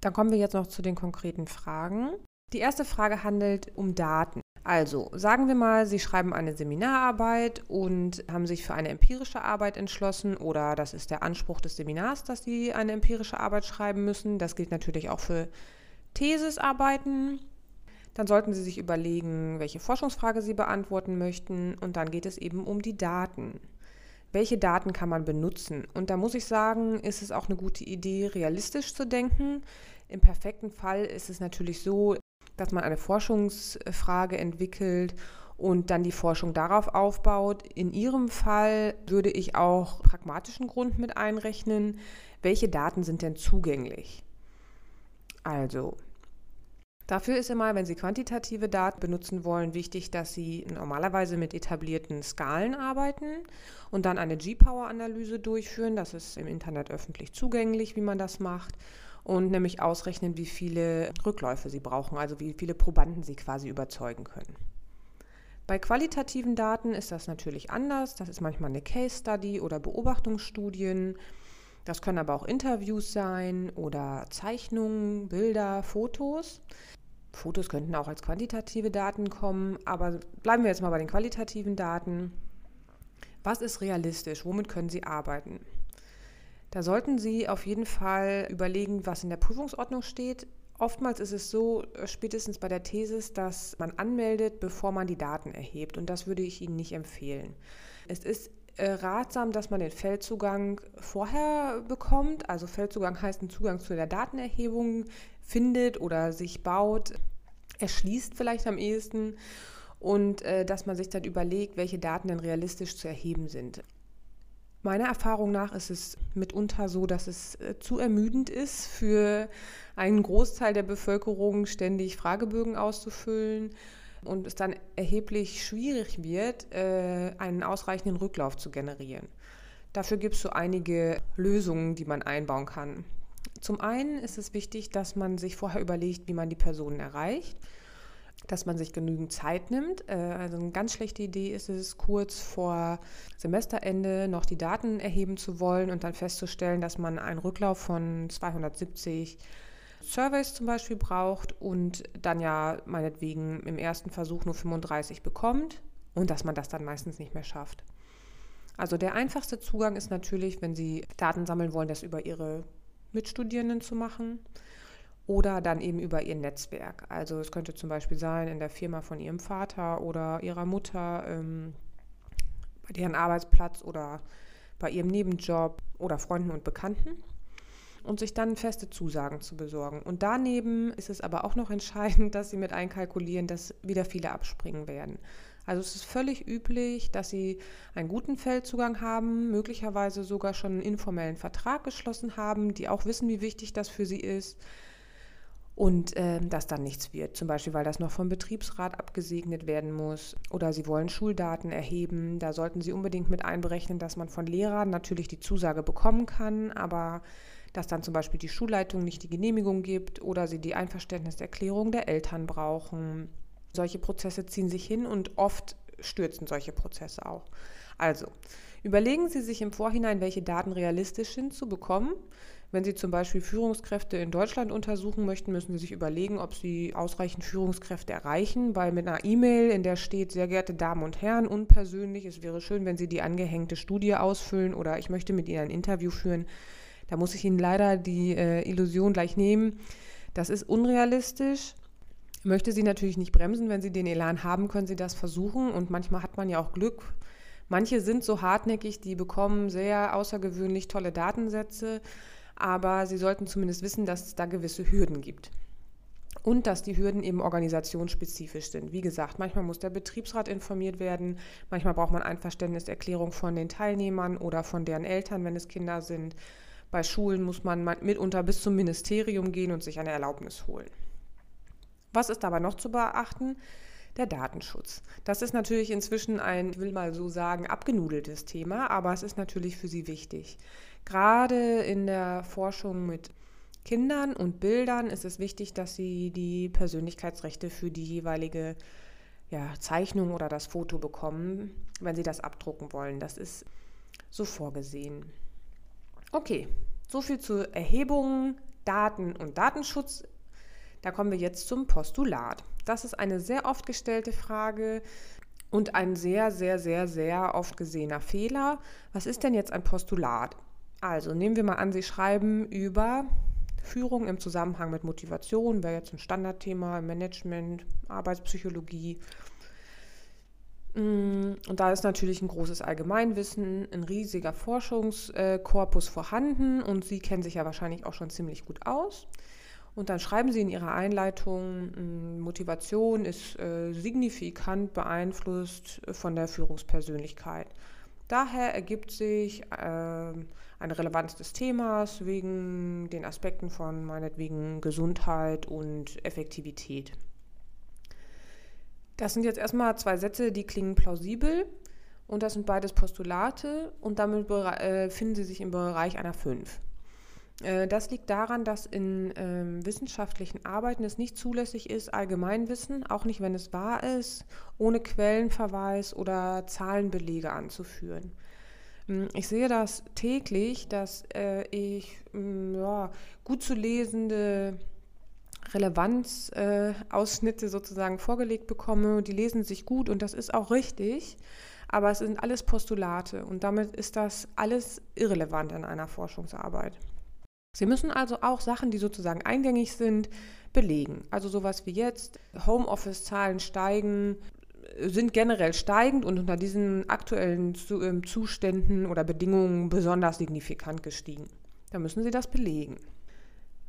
Dann kommen wir jetzt noch zu den konkreten Fragen. Die erste Frage handelt um Daten. Also, sagen wir mal, Sie schreiben eine Seminararbeit und haben sich für eine empirische Arbeit entschlossen oder das ist der Anspruch des Seminars, dass Sie eine empirische Arbeit schreiben müssen. Das gilt natürlich auch für Thesisarbeiten. Dann sollten Sie sich überlegen, welche Forschungsfrage Sie beantworten möchten und dann geht es eben um die Daten. Welche Daten kann man benutzen? Und da muss ich sagen, ist es auch eine gute Idee, realistisch zu denken. Im perfekten Fall ist es natürlich so, dass man eine Forschungsfrage entwickelt und dann die Forschung darauf aufbaut. In Ihrem Fall würde ich auch pragmatischen Grund mit einrechnen. Welche Daten sind denn zugänglich? Also, dafür ist immer, wenn Sie quantitative Daten benutzen wollen, wichtig, dass Sie normalerweise mit etablierten Skalen arbeiten und dann eine G-Power-Analyse durchführen. Das ist im Internet öffentlich zugänglich, wie man das macht und nämlich ausrechnen, wie viele Rückläufe sie brauchen, also wie viele Probanden sie quasi überzeugen können. Bei qualitativen Daten ist das natürlich anders. Das ist manchmal eine Case Study oder Beobachtungsstudien. Das können aber auch Interviews sein oder Zeichnungen, Bilder, Fotos. Fotos könnten auch als quantitative Daten kommen, aber bleiben wir jetzt mal bei den qualitativen Daten. Was ist realistisch? Womit können Sie arbeiten? Da sollten Sie auf jeden Fall überlegen, was in der Prüfungsordnung steht. Oftmals ist es so, äh, spätestens bei der Thesis, dass man anmeldet, bevor man die Daten erhebt. Und das würde ich Ihnen nicht empfehlen. Es ist äh, ratsam, dass man den Feldzugang vorher bekommt. Also Feldzugang heißt einen Zugang zu der Datenerhebung findet oder sich baut, erschließt vielleicht am ehesten. Und äh, dass man sich dann überlegt, welche Daten denn realistisch zu erheben sind. Meiner Erfahrung nach ist es mitunter so, dass es äh, zu ermüdend ist, für einen Großteil der Bevölkerung ständig Fragebögen auszufüllen und es dann erheblich schwierig wird, äh, einen ausreichenden Rücklauf zu generieren. Dafür gibt es so einige Lösungen, die man einbauen kann. Zum einen ist es wichtig, dass man sich vorher überlegt, wie man die Personen erreicht dass man sich genügend Zeit nimmt. Äh, also eine ganz schlechte Idee ist es, kurz vor Semesterende noch die Daten erheben zu wollen und dann festzustellen, dass man einen Rücklauf von 270 Surveys zum Beispiel braucht und dann ja meinetwegen im ersten Versuch nur 35 bekommt und dass man das dann meistens nicht mehr schafft. Also der einfachste Zugang ist natürlich, wenn Sie Daten sammeln wollen, das über Ihre Mitstudierenden zu machen oder dann eben über ihr Netzwerk. Also es könnte zum Beispiel sein in der Firma von ihrem Vater oder ihrer Mutter, ähm, bei deren Arbeitsplatz oder bei ihrem Nebenjob oder Freunden und Bekannten und sich dann feste Zusagen zu besorgen. Und daneben ist es aber auch noch entscheidend, dass sie mit einkalkulieren, dass wieder viele abspringen werden. Also es ist völlig üblich, dass sie einen guten Feldzugang haben, möglicherweise sogar schon einen informellen Vertrag geschlossen haben, die auch wissen, wie wichtig das für sie ist und äh, dass dann nichts wird. Zum Beispiel, weil das noch vom Betriebsrat abgesegnet werden muss oder Sie wollen Schuldaten erheben. Da sollten Sie unbedingt mit einberechnen, dass man von Lehrern natürlich die Zusage bekommen kann, aber dass dann zum Beispiel die Schulleitung nicht die Genehmigung gibt oder Sie die Einverständniserklärung der Eltern brauchen. Solche Prozesse ziehen sich hin und oft stürzen solche Prozesse auch. Also, überlegen Sie sich im Vorhinein, welche Daten realistisch sind zu bekommen. Wenn Sie zum Beispiel Führungskräfte in Deutschland untersuchen möchten, müssen Sie sich überlegen, ob Sie ausreichend Führungskräfte erreichen, weil mit einer E-Mail, in der steht, sehr geehrte Damen und Herren, unpersönlich, es wäre schön, wenn Sie die angehängte Studie ausfüllen oder ich möchte mit Ihnen ein Interview führen, da muss ich Ihnen leider die äh, Illusion gleich nehmen. Das ist unrealistisch. Möchte Sie natürlich nicht bremsen, wenn Sie den Elan haben, können Sie das versuchen und manchmal hat man ja auch Glück. Manche sind so hartnäckig, die bekommen sehr außergewöhnlich tolle Datensätze aber sie sollten zumindest wissen, dass es da gewisse Hürden gibt. Und dass die Hürden eben organisationsspezifisch sind. Wie gesagt, manchmal muss der Betriebsrat informiert werden, manchmal braucht man Einverständniserklärung von den Teilnehmern oder von deren Eltern, wenn es Kinder sind. Bei Schulen muss man mitunter bis zum Ministerium gehen und sich eine Erlaubnis holen. Was ist dabei noch zu beachten? Der Datenschutz. Das ist natürlich inzwischen ein, ich will mal so sagen, abgenudeltes Thema, aber es ist natürlich für Sie wichtig. Gerade in der Forschung mit Kindern und Bildern ist es wichtig, dass sie die Persönlichkeitsrechte für die jeweilige ja, Zeichnung oder das Foto bekommen, wenn sie das abdrucken wollen. Das ist so vorgesehen. Okay, so viel zu Erhebungen, Daten und Datenschutz. Da kommen wir jetzt zum Postulat. Das ist eine sehr oft gestellte Frage und ein sehr, sehr, sehr, sehr oft gesehener Fehler. Was ist denn jetzt ein Postulat? Also nehmen wir mal an, Sie schreiben über Führung im Zusammenhang mit Motivation, wäre jetzt ein Standardthema im Management, Arbeitspsychologie. Mm, und da ist natürlich ein großes Allgemeinwissen, ein riesiger Forschungskorpus vorhanden und Sie kennen sich ja wahrscheinlich auch schon ziemlich gut aus. Und dann schreiben Sie in Ihrer Einleitung, mm, Motivation ist äh, signifikant beeinflusst von der Führungspersönlichkeit. Daher ergibt sich äh, eine Relevanz des Themas wegen den Aspekten von meinetwegen Gesundheit und Effektivität. Das sind jetzt erstmal zwei Sätze, die klingen plausibel und das sind beides Postulate und damit äh, finden sie sich im Bereich einer 5. Äh, das liegt daran, dass in ähm, wissenschaftlichen Arbeiten es nicht zulässig ist, Allgemeinwissen, auch nicht wenn es wahr ist, ohne Quellenverweis oder Zahlenbelege anzuführen. Hm, ich sehe das täglich, dass äh, ich hm, ja, gut zu lesende Relevanzausschnitte äh, sozusagen vorgelegt bekomme. Die lesen sich gut und das ist auch richtig, aber es sind alles Postulate und damit ist das alles irrelevant in einer Forschungsarbeit. Sie müssen also auch Sachen, die sozusagen eingängig sind, belegen. Also sowas wie jetzt, Homeoffice-Zahlen steigen, sind generell steigend und unter diesen aktuellen ähm, Zuständen oder Bedingungen besonders signifikant gestiegen. Da müssen Sie das belegen.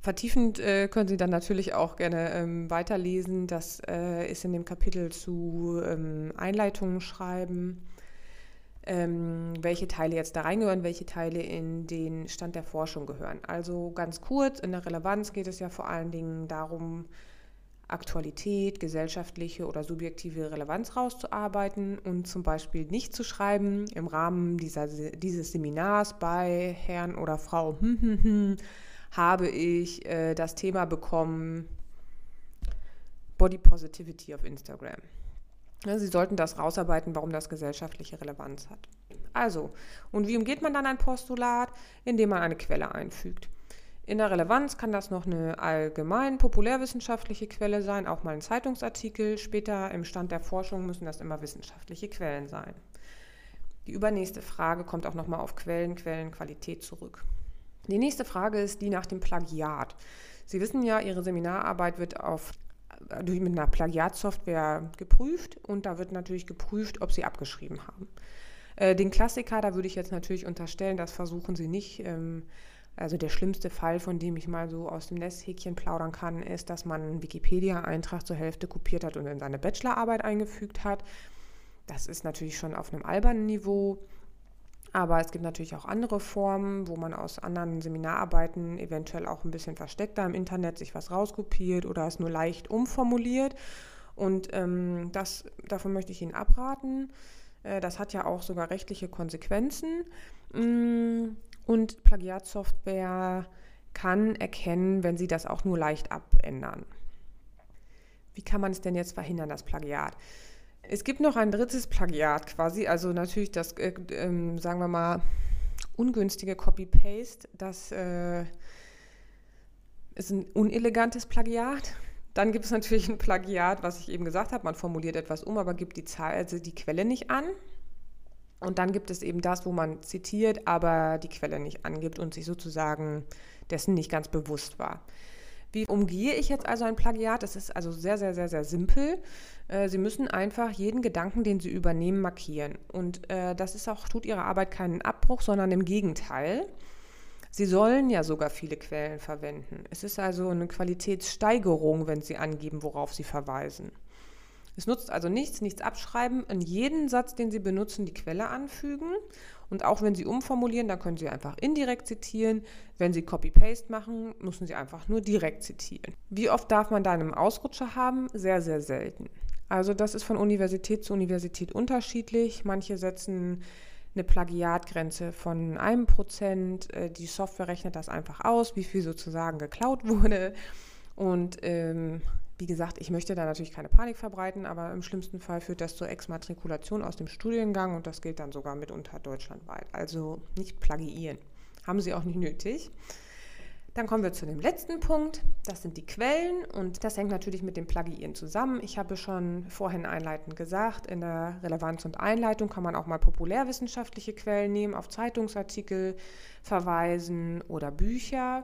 Vertiefend äh, können Sie dann natürlich auch gerne ähm, weiterlesen. Das äh, ist in dem Kapitel zu ähm, Einleitungen schreiben ähm, welche Teile jetzt da reingehören, welche Teile in den Stand der Forschung gehören. Also ganz kurz, in der Relevanz geht es ja vor allen Dingen darum, Aktualität, gesellschaftliche oder subjektive Relevanz rauszuarbeiten und zum Beispiel nicht zu schreiben im Rahmen dieser, dieses Seminars bei Herrn oder Frau hm, hm, hm, habe ich äh, das Thema bekommen Body Positivity auf Instagram. Sie sollten das rausarbeiten, warum das gesellschaftliche Relevanz hat. Also, und wie umgeht man dann ein Postulat? Indem man eine Quelle einfügt. In der Relevanz kann das noch eine allgemein populärwissenschaftliche Quelle sein, auch mal ein Zeitungsartikel. Später im Stand der Forschung müssen das immer wissenschaftliche Quellen sein. Die übernächste Frage kommt auch nochmal auf Quellen, Quellenqualität zurück. Die nächste Frage ist die nach dem Plagiat. Sie wissen ja, Ihre Seminararbeit wird auf mit einer Plagiatsoftware geprüft und da wird natürlich geprüft, ob sie abgeschrieben haben. Äh, den Klassiker, da würde ich jetzt natürlich unterstellen, das versuchen sie nicht. Ähm, also der schlimmste Fall, von dem ich mal so aus dem Nesthäkchen plaudern kann, ist, dass man einen Wikipedia-Eintrag zur Hälfte kopiert hat und in seine Bachelorarbeit eingefügt hat. Das ist natürlich schon auf einem albernen Niveau. Aber es gibt natürlich auch andere Formen, wo man aus anderen Seminararbeiten eventuell auch ein bisschen versteckter im Internet sich was rauskopiert oder es nur leicht umformuliert. Und ähm, das, davon möchte ich Ihnen abraten. Äh, das hat ja auch sogar rechtliche Konsequenzen. Mm, und Plagiatsoftware kann erkennen, wenn Sie das auch nur leicht abändern. Wie kann man es denn jetzt verhindern, das Plagiat? Es gibt noch ein drittes Plagiat quasi, also natürlich das, äh, äh, sagen wir mal, ungünstige Copy-Paste. Das äh, ist ein unelegantes Plagiat. Dann gibt es natürlich ein Plagiat, was ich eben gesagt habe, man formuliert etwas um, aber gibt die Zahl, also die Quelle nicht an. Und dann gibt es eben das, wo man zitiert, aber die Quelle nicht angibt und sich sozusagen dessen nicht ganz bewusst war. Wie umgehe ich jetzt also ein Plagiat? Das ist also sehr, sehr, sehr, sehr simpel. Äh, Sie müssen einfach jeden Gedanken, den Sie übernehmen, markieren. Und äh, das ist auch, tut Ihrer Arbeit keinen Abbruch, sondern im Gegenteil. Sie sollen ja sogar viele Quellen verwenden. Es ist also eine Qualitätssteigerung, wenn Sie angeben, worauf Sie verweisen. Es nutzt also nichts, nichts abschreiben, in jeden Satz, den Sie benutzen, die Quelle anfügen. Und auch wenn Sie umformulieren, dann können Sie einfach indirekt zitieren. Wenn Sie Copy-Paste machen, müssen Sie einfach nur direkt zitieren. Wie oft darf man da einen Ausrutscher haben? Sehr, sehr selten. Also das ist von Universität zu Universität unterschiedlich. Manche setzen eine Plagiatgrenze von einem Prozent. Äh, die Software rechnet das einfach aus, wie viel sozusagen geklaut wurde. Und ähm, wie gesagt, ich möchte da natürlich keine Panik verbreiten, aber im schlimmsten Fall führt das zur Exmatrikulation aus dem Studiengang und das gilt dann sogar mitunter deutschlandweit. Also nicht plagiieren. Haben Sie auch nicht nötig. Dann kommen wir zu dem letzten Punkt. Das sind die Quellen und das hängt natürlich mit dem Plagiieren zusammen. Ich habe schon vorhin einleitend gesagt, in der Relevanz und Einleitung kann man auch mal populärwissenschaftliche Quellen nehmen, auf Zeitungsartikel verweisen oder Bücher,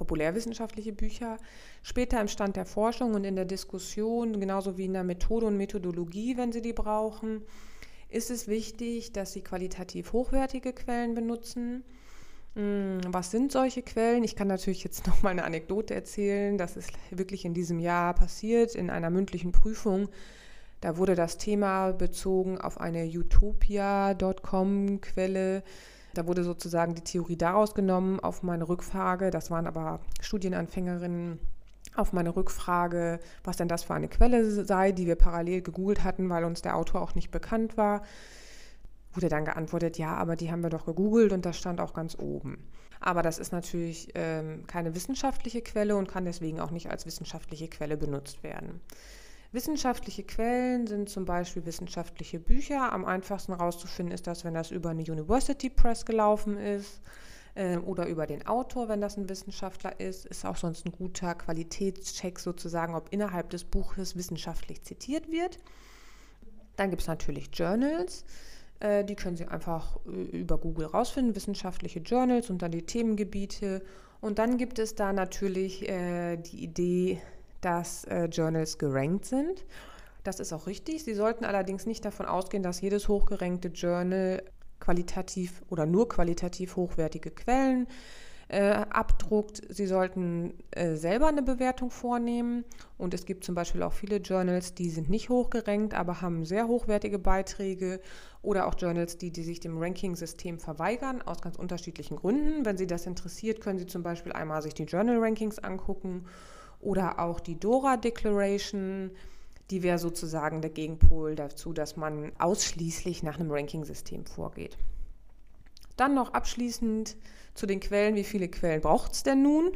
populärwissenschaftliche Bücher. Später im Stand der Forschung und in der Diskussion, genauso wie in der Methode und Methodologie, wenn Sie die brauchen, ist es wichtig, dass Sie qualitativ hochwertige Quellen benutzen hm, was sind solche Quellen? Ich kann natürlich jetzt noch mal eine Anekdote erzählen. Das ist wirklich in diesem Jahr passiert in einer mündlichen Prüfung. Da wurde das Thema bezogen auf eine utopia.com-Quelle. Da wurde sozusagen die Theorie daraus genommen auf meine Rückfrage. Das waren aber Studienanfängerinnen auf meine Rückfrage, was denn das für eine Quelle sei, die wir parallel gegoogelt hatten, weil uns der Autor auch nicht bekannt war wurde dann geantwortet, ja, aber die haben wir doch gegoogelt und das stand auch ganz oben. Aber das ist natürlich ähm, keine wissenschaftliche Quelle und kann deswegen auch nicht als wissenschaftliche Quelle benutzt werden. Wissenschaftliche Quellen sind zum Beispiel wissenschaftliche Bücher. Am einfachsten herauszufinden ist das, wenn das über eine University Press gelaufen ist äh, oder über den Autor, wenn das ein Wissenschaftler ist. Ist auch sonst ein guter Qualitätscheck sozusagen, ob innerhalb des Buches wissenschaftlich zitiert wird. Dann gibt es natürlich Journals. Äh, die können Sie einfach äh, über Google rausfinden, wissenschaftliche Journals und dann die Themengebiete. Und dann gibt es da natürlich äh, die Idee, dass äh, Journals gerankt sind. Das ist auch richtig. Sie sollten allerdings nicht davon ausgehen, dass jedes hochgerankte Journal qualitativ oder nur qualitativ hochwertige Quellen äh, abdruckt. Sie sollten äh, selber eine Bewertung vornehmen. Und es gibt zum Beispiel auch viele Journals, die sind nicht hochgerankt, aber haben sehr hochwertige Beiträge. Oder auch Journals, die, die sich dem Ranking-System verweigern, aus ganz unterschiedlichen Gründen. Wenn Sie das interessiert, können Sie zum Beispiel einmal sich die Journal-Rankings angucken oder auch die Dora Declaration. Die wäre sozusagen der Gegenpol dazu, dass man ausschließlich nach einem Ranking-System vorgeht. Dann noch abschließend zu den Quellen. Wie viele Quellen braucht es denn nun?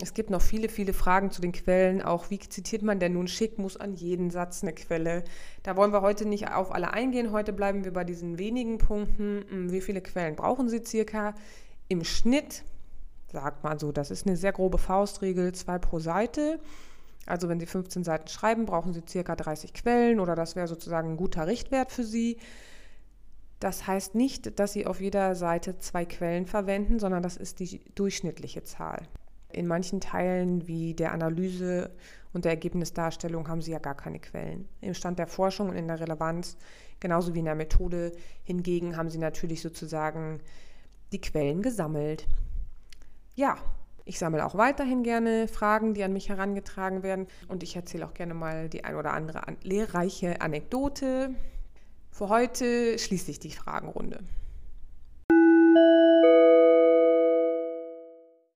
Es gibt noch viele, viele Fragen zu den Quellen. Auch wie zitiert man denn nun schick? Muss an jeden Satz eine Quelle? Da wollen wir heute nicht auf alle eingehen. Heute bleiben wir bei diesen wenigen Punkten. Hm, wie viele Quellen brauchen Sie circa? Im Schnitt, sagt man so, das ist eine sehr grobe Faustregel, zwei pro Seite. Also wenn Sie 15 Seiten schreiben, brauchen Sie circa 30 Quellen oder das wäre sozusagen ein guter Richtwert für Sie. Das heißt nicht, dass Sie auf jeder Seite zwei Quellen verwenden, sondern das ist die durchschnittliche Zahl. In manchen Teilen wie der Analyse und der Ergebnisdarstellung haben Sie ja gar keine Quellen. Im Stand der Forschung und in der Relevanz, genauso wie in der Methode hingegen, haben Sie natürlich sozusagen die Quellen gesammelt. Ja, ich sammle auch weiterhin gerne Fragen, die an mich herangetragen werden und ich erzähle auch gerne mal die ein oder andere lehrreiche Anekdote, für heute schließe ich die Fragenrunde.